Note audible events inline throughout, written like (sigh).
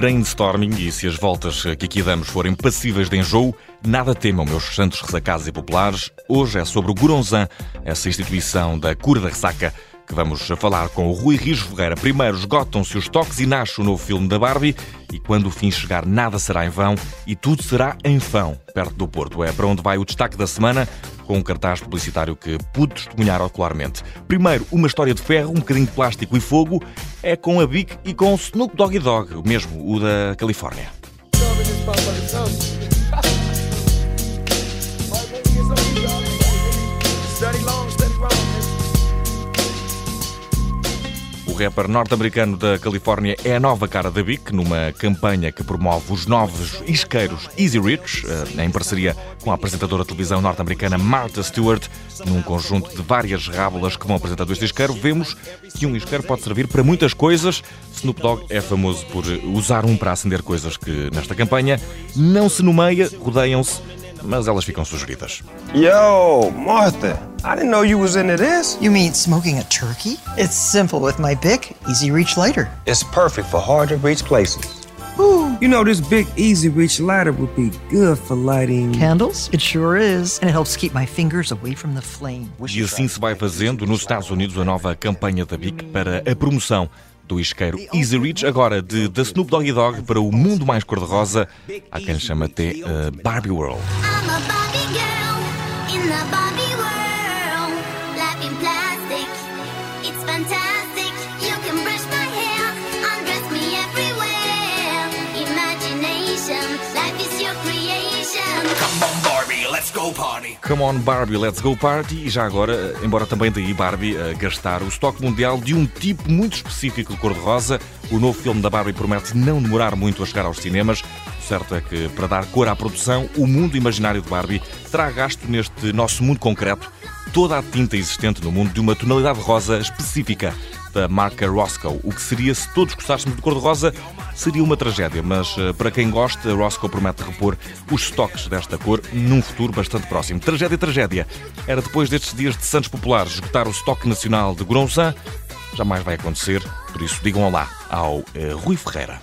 brainstorming e se as voltas que aqui damos forem passíveis de enjoo, nada temam, meus santos ressacados e populares. Hoje é sobre o Goronzan, essa instituição da cura da ressaca que vamos falar com o Rui Rijo Ferreira. Primeiro esgotam-se os toques e nasce o novo filme da Barbie e quando o fim chegar nada será em vão e tudo será em vão, perto do Porto. É para onde vai o destaque da semana com um cartaz publicitário que pude testemunhar ocularmente. Primeiro, uma história de ferro, um bocadinho de plástico e fogo, é com a Bic e com o Snoop Doggy Dogg, mesmo, o da Califórnia. Rapper norte-americano da Califórnia é a nova cara da Bic, numa campanha que promove os novos isqueiros Easy Rich, eh, em parceria com a apresentadora de televisão norte-americana Martha Stewart. Num conjunto de várias rábulas que vão apresentando este isqueiro, vemos que um isqueiro pode servir para muitas coisas. Snoop Dogg é famoso por usar um para acender coisas que, nesta campanha, não se nomeia, rodeiam-se mas elas ficam sugeridas. Yo, Martha, I didn't know you was into this. You mean smoking a turkey? It's simple with my Bic Easy Reach lighter. It's perfect for hard to reach places. Ooh. You know, this big Easy Reach lighter would be good for lighting candles. It sure is, and it helps keep my fingers away from the flame. E assim se vai fazendo nos Estados Unidos a nova campanha da Bic para a promoção do isqueiro Easy Reach, agora de The Snoop Doggy Dogg para o mundo mais cor-de-rosa. Há quem chama até uh, Barbie World. Let's go party. Come on Barbie, let's go party. E já agora, embora também daí Barbie a gastar o estoque mundial de um tipo muito específico de cor-de-rosa, o novo filme da Barbie promete não demorar muito a chegar aos cinemas. O certo é que, para dar cor à produção, o mundo imaginário de Barbie terá gasto neste nosso mundo concreto toda a tinta existente no mundo de uma tonalidade rosa específica da marca Roscoe. O que seria se todos gostássemos de cor-de-rosa seria uma tragédia, mas eh, para quem gosta, Roscoe promete repor os estoques desta cor num futuro bastante próximo. Tragédia, tragédia. Era depois destes dias de Santos Populares esgotar o estoque nacional de Goronzan. Jamais vai acontecer, por isso digam olá ao uh, Rui Ferreira.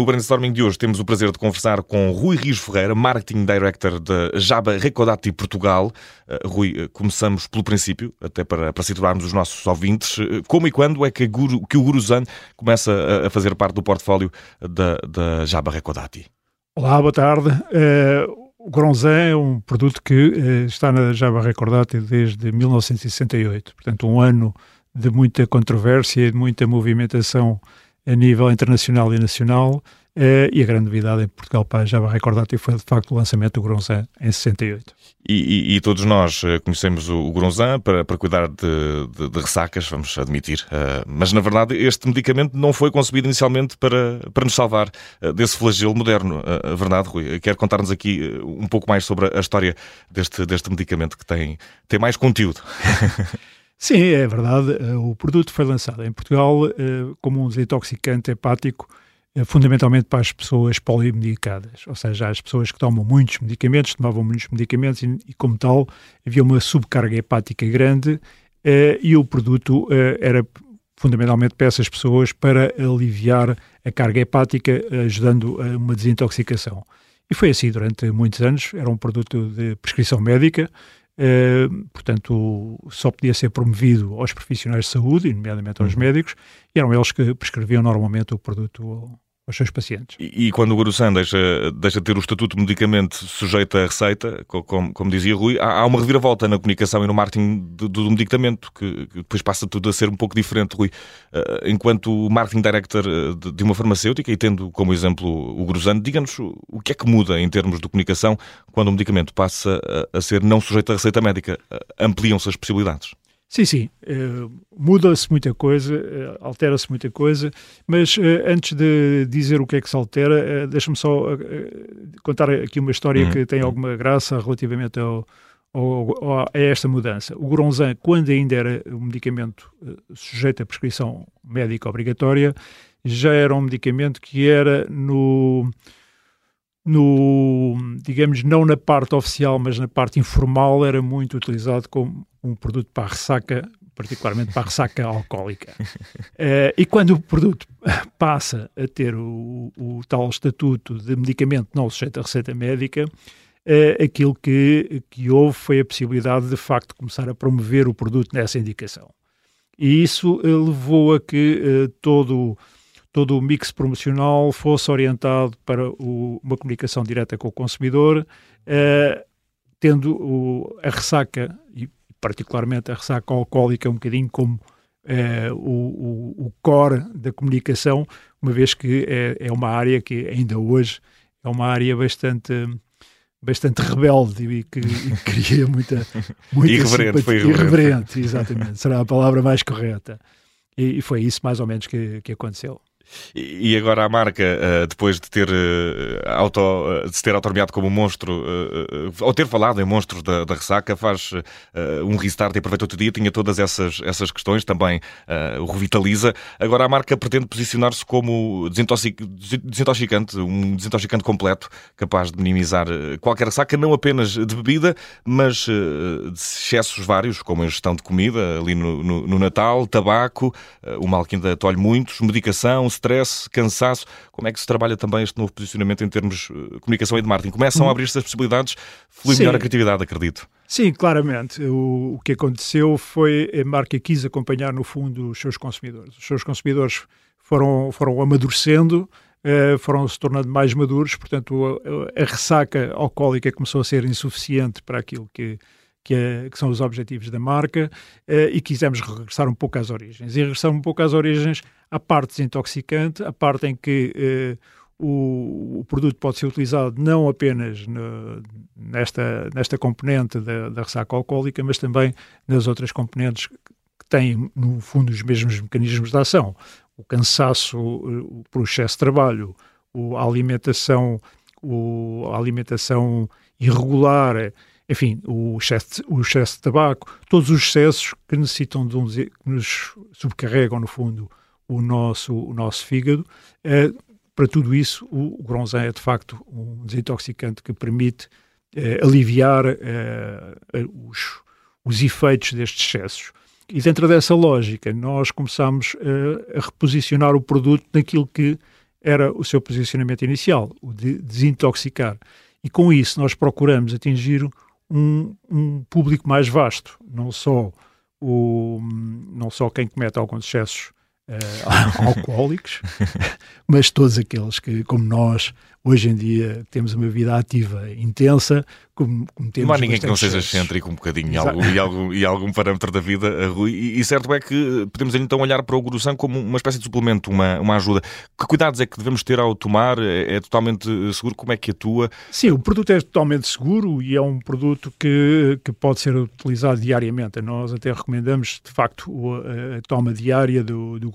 No brainstorming de hoje temos o prazer de conversar com Rui Rios Ferreira, Marketing Director da Jaba Recordati Portugal. Uh, Rui, uh, começamos pelo princípio, até para, para situarmos os nossos ouvintes. Uh, como e quando é que, Guru, que o Guruzan começa a, fazer parte do portfólio da, da Jaba Recordati? Olá, boa tarde. o Gronzan é um produto que está na Jaba Recordati desde 1968, portanto um ano de muita controvérsia e de muita movimentação a nível internacional e nacional. Uh, e a grande novidade em Portugal para a Java Recordati foi de facto o lançamento do Gronzan em 68. E, e, e todos nós eh, conhecemos o, o Gronzan para, para cuidar de, de, de, ressacas, vamos admitir. Uh, mas na verdade este medicamento não foi concebido inicialmente para, para nos salvar uh, desse flagelo moderno. a verdade, Rui, quer contar-nos aqui um pouco mais sobre a história deste, deste medicamento que tem, tem mais conteúdo. (laughs) Sim, é verdade. Eh, o produto foi lançado em Portugal eh, como um desintoxicante hepático, eh, fundamentalmente para as pessoas polimedicadas, ou seja, as pessoas que tomam muitos medicamentos, tomavam muitos medicamentos e, como tal, havia uma subcarga hepática grande e o produto era fundamentalmente para essas pessoas para aliviar a carga hepática, ajudando a uma desintoxicação. E foi assim durante muitos anos, era um produto de prescrição médica, Uh, portanto, só podia ser promovido aos profissionais de saúde, nomeadamente aos uhum. médicos, e eram eles que prescreviam normalmente o produto aos seus pacientes. E, e quando o Gurusan deixa, deixa de ter o estatuto de medicamento sujeito à receita, como, como dizia Rui, há, há, uma reviravolta na comunicação e no marketing do, do medicamento, que, que, depois passa tudo a ser um pouco diferente, Rui. Uh, enquanto marketing director eh, de, de, uma farmacêutica, e tendo como exemplo o Gurusan, diga-nos o que é que muda em termos de comunicação quando o medicamento passa a, a ser não sujeito à receita médica? Uh, Ampliam-se as possibilidades? Sim, sim. Uh, Muda-se muita coisa, uh, altera-se muita coisa, mas uh, antes de dizer o que é que se altera, deixa-me só contar aqui uma história uhum. que tem alguma graça relativamente ao, ao, ao, a esta mudança. O Goronzan, quando ainda era um medicamento sujeito à prescrição médica obrigatória, já era um medicamento que era no no, digamos, não na parte oficial, mas na parte informal, era muito utilizado como um produto para a ressaca, particularmente para a ressaca alcoólica. Uh, (laughs) e quando o produto passa a ter o, o, tal estatuto de medicamento não sujeito a receita médica, uh, aquilo que, que houve foi a possibilidade de, de facto, começar a promover o produto nessa indicação. E isso uh, levou a que todo todo o mix promocional fosse orientado para o, uma comunicação direta com o consumidor, uh, tendo o, a ressaca, e particularmente a ressaca alcoólica, um bocadinho como uh, o, o, core da comunicação, uma vez que é, é uma área que ainda hoje é uma área bastante bastante rebelde e que, e cria (laughs) muita, muita irreverente, foi irreverente. irreverente, exatamente, será a palavra mais correta. E, e foi isso mais ou menos que, que aconteceu. E agora a marca, eh, depois de ter, eh, auto, eh, de se ter autonomeado como monstro, ou ter falado em monstros da, da ressaca, faz um restart e aproveita outro dia, tinha todas essas, essas questões, também o revitaliza. Agora a marca pretende posicionar-se como desintoxicante, um desintoxicante completo, capaz de minimizar qualquer ressaca, não apenas de bebida, mas de excessos vários, como a ingestão de comida ali no, no, no Natal, tabaco, o mal que ainda tolhe muitos, medicação, stress, cansaço. Como é que se trabalha também este novo posicionamento em termos de eh, comunicação e de marketing? Começam a abrir-se as possibilidades, flui melhor a criatividade, acredito. Sim, claramente. O, o, que aconteceu foi a marca quis acompanhar, no fundo, os seus consumidores. Os seus consumidores foram, foram amadurecendo, eh, foram se tornando mais maduros, portanto, a, a, ressaca alcoólica começou a ser insuficiente para aquilo que, que, é, que, são os objetivos da marca, uh, e quisemos regressar um pouco às origens. E regressar um pouco às origens à parte desintoxicante, a parte em que uh, o, o, produto pode ser utilizado não apenas no, nesta, nesta componente da, da ressaca alcoólica, mas também nas outras componentes que têm, no fundo, os mesmos mecanismos de ação. O cansaço o, por excesso de trabalho, a alimentação, o, a alimentação irregular, enfim, o excesso, o excesso de tabaco, todos os excessos que necessitam de um, que nos subcarregam, no fundo, o nosso, o nosso fígado. Eh, para tudo isso, o, o é de facto um desintoxicante que permite eh, aliviar eh, os, os efeitos destes excessos. E dentro dessa lógica, nós começamos a reposicionar o produto naquilo que era o seu posicionamento inicial, o de desintoxicar. E com isso nós procuramos atingir um, um público mais vasto, não só, o, não só quem comete alguns excessos uh, (laughs) alcoólicos, (laughs) mas todos aqueles que, como nós, hoje em dia temos uma vida ativa intensa, como, como temos Não há ninguém que não seja excêntrico um bocadinho e algum, e, algum, algum parâmetro da vida, Rui. E, e, certo é que podemos então olhar para o Gurusan como uma espécie de suplemento, uma, uma ajuda. Que cuidados é que devemos ter ao tomar? É, é totalmente seguro? Como é que atua? Sim, o produto é totalmente seguro e é um produto que, que pode ser utilizado diariamente. Nós até recomendamos, de facto, a, toma diária do, do.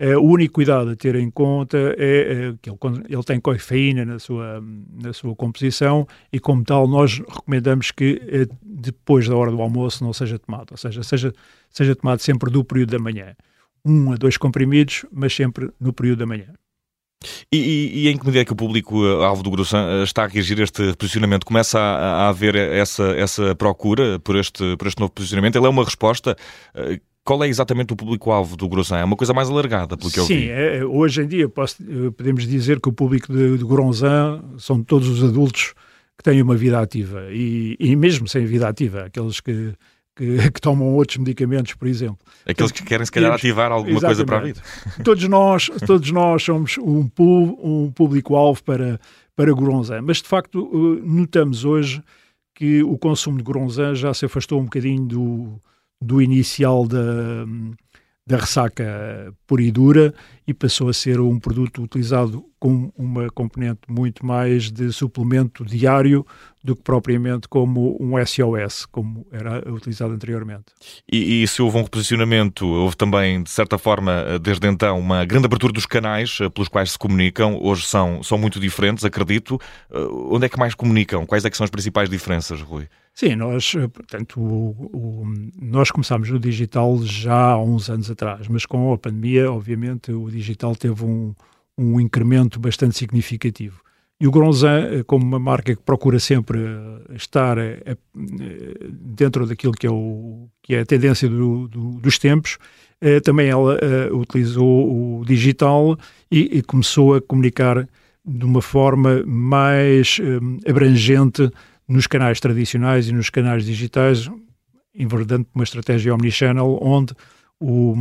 Uh, o único cuidado a ter em conta é, é que ele, ele, tem cafeína na sua, na sua composição e, como tal, nós recomendamos que uh, depois da hora do almoço não seja tomado, ou seja, seja, seja tomado sempre do período da manhã. Um a dois comprimidos, mas sempre no período da manhã. E, e, e, em que medida é que o público eh, alvo do Grossan está a reagir a este posicionamento? Começa a, a haver essa, essa procura por este, por este novo posicionamento? Ele é uma resposta qual é exatamente o público-alvo do Grosjean? É uma coisa mais alargada, pelo que eu. Sim, é, hoje em dia posso, eh, podemos dizer que o público de, de são todos os adultos que têm uma vida ativa e, e mesmo sem vida ativa, aqueles que, que, (laughs) que, tomam outros medicamentos, por exemplo. Aqueles que querem, se calhar, ativar alguma coisa para a vida. (laughs) (laughs) Todos nós, todos nós somos um, um público-alvo para, para Goronzan, mas de facto eh, notamos hoje que o consumo de Goronzan já se afastou um bocadinho do, do inicial da, da ressaca pura e dura e passou a ser um produto utilizado com uma componente muito mais de suplemento diário do que propriamente como um SOS, como era utilizado anteriormente. E, e, se houve um reposicionamento, houve também, de certa forma, desde então, uma grande abertura dos canais eh, pelos quais se comunicam. Hoje são, são muito diferentes, acredito. Uh, onde é que mais comunicam? Quais é que são as principais diferenças, Rui? Sim, nós, eh, portanto, o, o, nós começámos no digital já há uns anos atrás, mas com a pandemia, obviamente, o digital teve um, um incremento bastante significativo. E o Gronzan, como uma marca que procura sempre estar dentro daquilo que é, o, que é a tendência do, do, dos tempos, também ela utilizou o digital e, e começou a comunicar de uma forma mais abrangente nos canais tradicionais e nos canais digitais, enverdando uma estratégia omnichannel, onde o,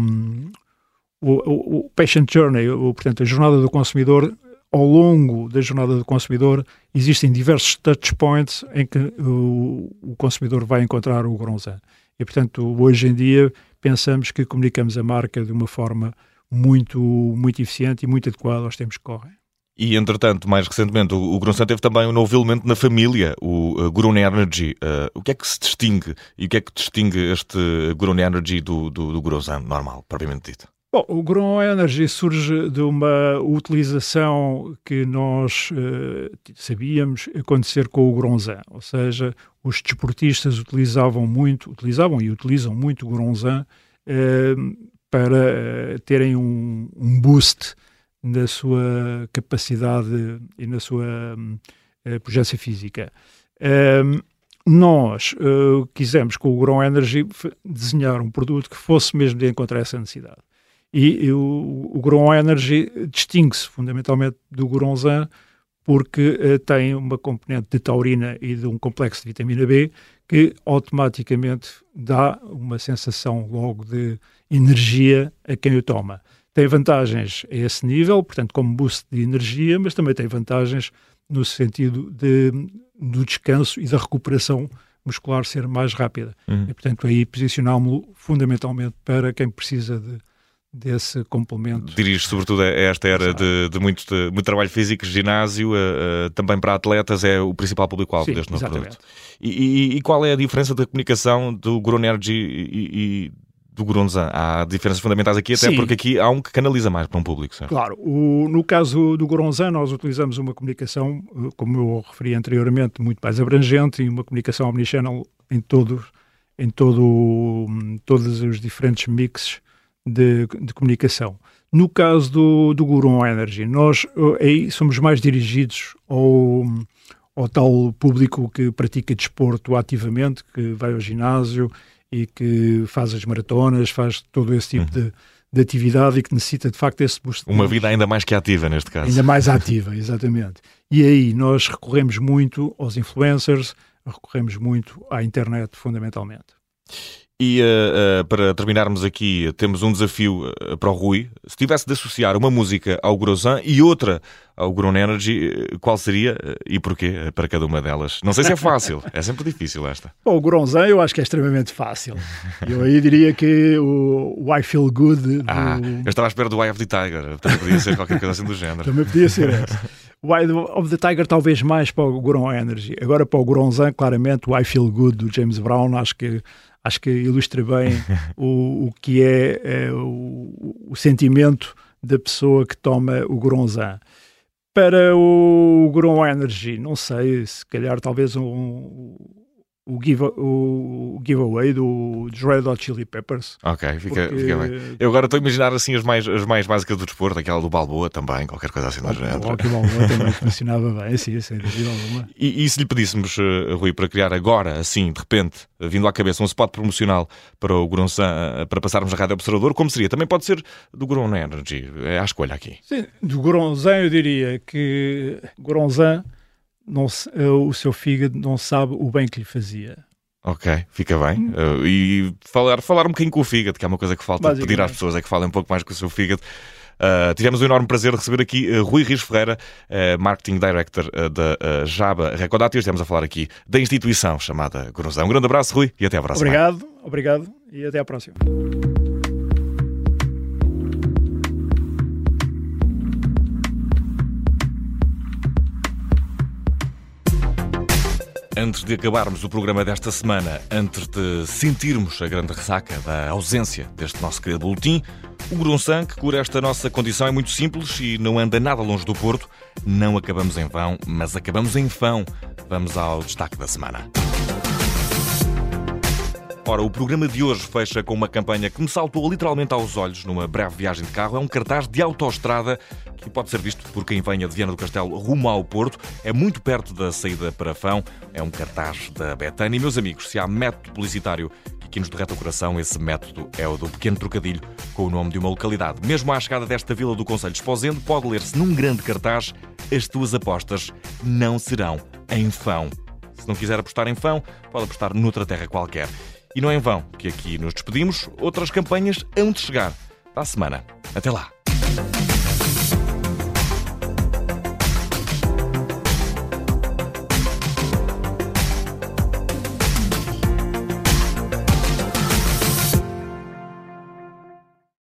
o, o patient journey, o, portanto, a jornada do consumidor, ao longo da jornada do consumidor, existem diversos touch points em que o, o consumidor vai encontrar o Gronzan. E, portanto, hoje em dia, pensamos que comunicamos a marca de uma forma muito, muito eficiente e muito adequada aos tempos que correm. E, entretanto, mais recentemente, o, o teve também um novo elemento na família, o uh, Grun Energy. Uh, o que é que se distingue e o que é que distingue este Grun Energy do, do, do normal, propriamente dito? Bom, o Grun Energy surge de uma utilização que nós uh, sabíamos acontecer com o Gronzan, ou seja, os desportistas utilizavam muito, utilizavam e utilizam muito o Gronzan uh, para uh, terem um, um boost na sua capacidade e na sua uh, pujança física. Nós quisemos, com o Grow Energy, desenhar um produto que fosse mesmo de encontrar essa necessidade. E, e o, o Energy distingue-se fundamentalmente do Gronzan porque uh, tem uma componente de taurina e de um complexo de vitamina B que automaticamente dá uma sensação logo de energia a quem o toma tem vantagens a esse nível, portanto, como boost de energia, mas também tem vantagens no sentido de, do descanso e da recuperação muscular ser mais rápida. Uhum. E, portanto, aí posicionámos-lo fundamentalmente para quem precisa de, desse complemento. Dirige sobretudo a esta era de, de, muito, de, muito trabalho físico, ginásio, uh, uh, também para atletas é o principal público-alvo deste novo exatamente. produto. E, e, e, qual é a diferença da comunicação do Gronergy e, e do Gurunzan. Há diferenças fundamentais aqui, até Sim. porque aqui há um que canaliza mais para um público, certo? Claro. O, no caso do Gurunzan, nós utilizamos uma comunicação, eh, como eu referi anteriormente, muito mais abrangente e uma comunicação omnichannel em todos em todo, todos os diferentes mixes de, de comunicação. No caso do, do Gurun Energy, nós eh, aí somos mais dirigidos ao, ao tal público que pratica desporto ativamente, que vai ao ginásio e que faz as maratonas, faz todo esse tipo uhum. de, de, atividade e que necessita de facto esse boost. Uma vida ainda mais que ativa neste caso. Ainda mais ativa, exatamente. E aí nós recorremos muito aos influencers, recorremos muito à internet fundamentalmente. E uh, uh, para terminarmos aqui, temos um desafio uh, para o Rui. Se tivesse de associar uma música ao Grozan e outra ao Grown Energy, qual seria e porquê para cada uma delas? Não sei se é fácil, (laughs) é sempre difícil esta. Bom, o Gronzan eu acho que é extremamente fácil. Eu aí diria que o, o I Feel Good. Do... Ah, eu estava à espera do Eye of the Tiger, também podia ser qualquer coisa assim do género. Também podia ser essa. O Eye of the Tiger talvez mais para o Grown Energy. Agora para o Gronzan, claramente, o I Feel Good do James Brown, acho que acho que ilustra bem (laughs) o, o que é, é o, o, sentimento da pessoa que toma o Gronzan. Para o Gron Energy, não sei, se calhar talvez um, o, give, o, o giveaway do Red Hot Chili Peppers. Ok, fica, porque... fica bem. Eu agora estou a imaginar assim as mais, as mais básicas do desporto, aquela do Balboa também, qualquer coisa assim do género. O Rocky Balboa também funcionava bem, sim, sem dúvida alguma. E, e se lhe pedíssemos, uh, Rui, para criar agora, assim, de repente, vindo à cabeça, um spot promocional para o Grunsan, uh, para passarmos na Rádio Observador, como seria? Também pode ser do Grun Energy, é a escolha aqui. Sim, do Grunzan eu diria que Grunzan não, eh, o seu fígado não sabe o bem que lhe fazia. Ok, fica bem. Uh, e falar, falar um bocadinho com o fígado, que é uma coisa que falta pedir às pessoas, é que falem um pouco mais com o seu fígado. Uh, tivemos o enorme prazer de receber aqui uh, Rui Rios Ferreira, uh, Marketing Director da Jaba Recordati. Estamos a falar aqui da instituição chamada Gorozão. Um grande abraço, Rui, e até à próxima. Obrigado, obrigado e até à próxima. Antes de acabarmos o programa desta semana, antes de sentirmos a grande ressaca da ausência deste nosso querido boletim, o Grunsan, que cura esta nossa condição, é muito simples e não anda nada longe do Porto. Não acabamos em vão, mas acabamos em fão. Vamos ao destaque da semana. Ora, o programa de hoje fecha com uma campanha que me saltou literalmente aos olhos numa breve viagem de carro. É um cartaz de autoestrada que pode ser visto por quem venha de Viana do Castelo rumo ao Porto. É muito perto da saída para Fão. É um cartaz da Betânia. E, meus amigos, se há método publicitário que nos derreta o coração, esse método é o do pequeno trocadilho com o nome de uma localidade. Mesmo à chegada desta vila do Conselho de pode ler-se num grande cartaz as tuas apostas não serão em Fão. Se não quiser apostar em Fão, pode apostar noutra terra qualquer. E não é em vão que aqui nos despedimos. Outras campanhas hão de chegar. Para a semana. Até lá.